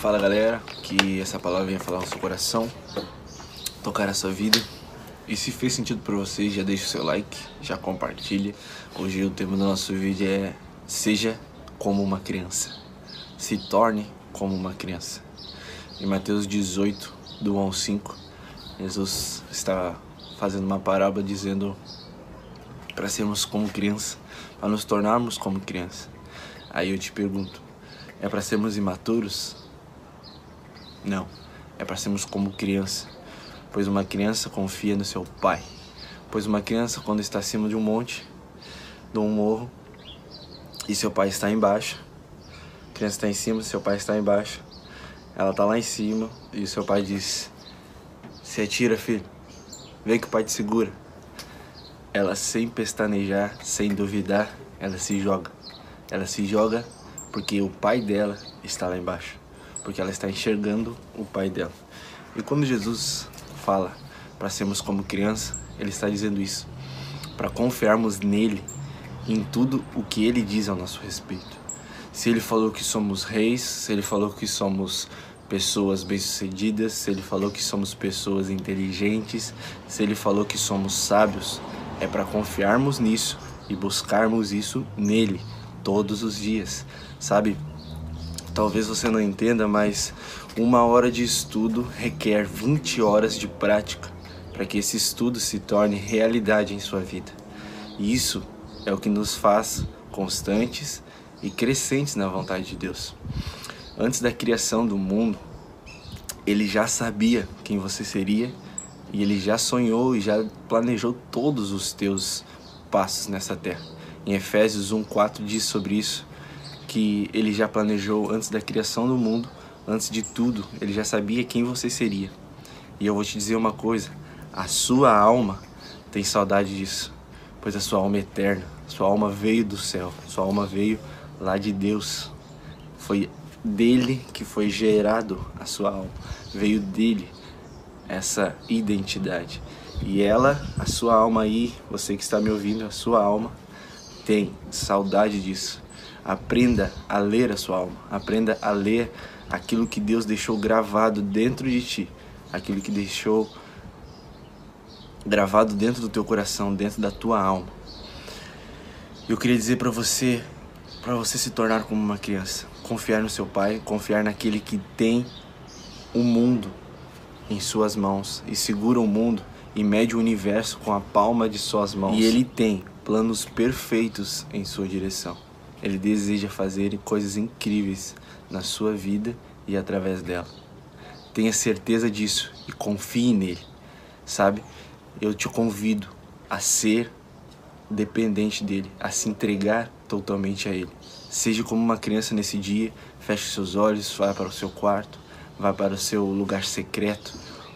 Fala galera, que essa palavra venha falar no seu coração, tocar a sua vida. E se fez sentido para você, já deixa o seu like, já compartilha. Hoje o tema do nosso vídeo é Seja como uma criança. Se torne como uma criança. Em Mateus 18, do 1 ao 5, Jesus está fazendo uma parábola dizendo para sermos como criança, para nos tornarmos como criança. Aí eu te pergunto, é para sermos imaturos? Não, é para sermos como criança, pois uma criança confia no seu pai. Pois uma criança, quando está acima de um monte, de um morro, e seu pai está embaixo, a criança está em cima, seu pai está embaixo, ela está lá em cima e seu pai diz: Se atira, filho, vem que o pai te segura. Ela, sem pestanejar, sem duvidar, ela se joga. Ela se joga porque o pai dela está lá embaixo, porque ela está enxergando o pai dela. E quando Jesus fala para sermos como criança, ele está dizendo isso, para confiarmos nele em tudo o que ele diz ao nosso respeito. Se ele falou que somos reis, se ele falou que somos pessoas bem-sucedidas, se ele falou que somos pessoas inteligentes, se ele falou que somos sábios, é para confiarmos nisso e buscarmos isso nele todos os dias, sabe? Talvez você não entenda, mas uma hora de estudo requer 20 horas de prática para que esse estudo se torne realidade em sua vida. E isso é o que nos faz constantes e crescentes na vontade de Deus. Antes da criação do mundo, ele já sabia quem você seria e ele já sonhou e já planejou todos os teus passos nessa terra. Em Efésios 1:4 diz sobre isso que ele já planejou antes da criação do mundo, antes de tudo, ele já sabia quem você seria. E eu vou te dizer uma coisa, a sua alma tem saudade disso, pois a sua alma é eterna, sua alma veio do céu, sua alma veio lá de Deus. Foi dele que foi gerado a sua alma, veio dele essa identidade. E ela, a sua alma aí, você que está me ouvindo, a sua alma tem saudade disso. Aprenda a ler a sua alma. Aprenda a ler aquilo que Deus deixou gravado dentro de ti. Aquilo que deixou gravado dentro do teu coração, dentro da tua alma. Eu queria dizer para você, para você se tornar como uma criança, confiar no seu pai, confiar naquele que tem o mundo em suas mãos e segura o mundo e mede o universo com a palma de suas mãos. E ele tem planos perfeitos em sua direção. Ele deseja fazer coisas incríveis na sua vida e através dela. Tenha certeza disso e confie nele. Sabe? Eu te convido a ser dependente dele, a se entregar totalmente a ele. Seja como uma criança nesse dia, feche seus olhos, vá para o seu quarto, vá para o seu lugar secreto,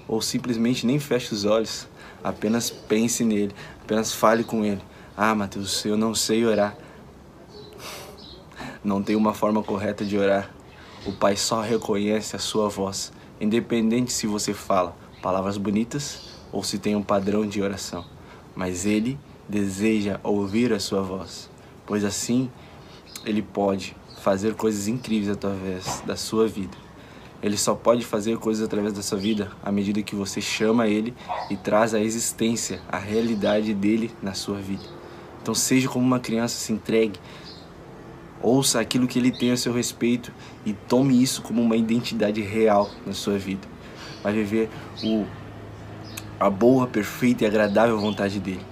ou simplesmente nem feche os olhos, apenas pense nele, apenas fale com ele ah, Mateus, eu não sei orar. Não tem uma forma correta de orar. O Pai só reconhece a sua voz, independente se você fala palavras bonitas ou se tem um padrão de oração. Mas Ele deseja ouvir a sua voz, pois assim Ele pode fazer coisas incríveis através da sua vida. Ele só pode fazer coisas através da sua vida à medida que você chama Ele e traz a existência, a realidade dele na sua vida. Então seja como uma criança, se entregue. Ouça aquilo que ele tem a seu respeito e tome isso como uma identidade real na sua vida. Vai viver o, a boa, perfeita e agradável vontade dele,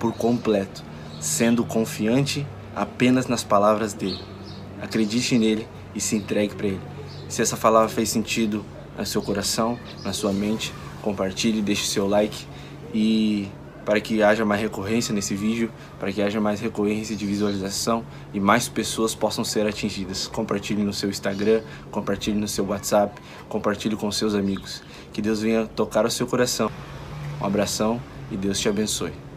por completo, sendo confiante apenas nas palavras dele. Acredite nele e se entregue para ele. Se essa palavra fez sentido no seu coração, na sua mente, compartilhe, deixe seu like e para que haja mais recorrência nesse vídeo, para que haja mais recorrência de visualização e mais pessoas possam ser atingidas. Compartilhe no seu Instagram, compartilhe no seu WhatsApp, compartilhe com seus amigos. Que Deus venha tocar o seu coração. Um abração e Deus te abençoe.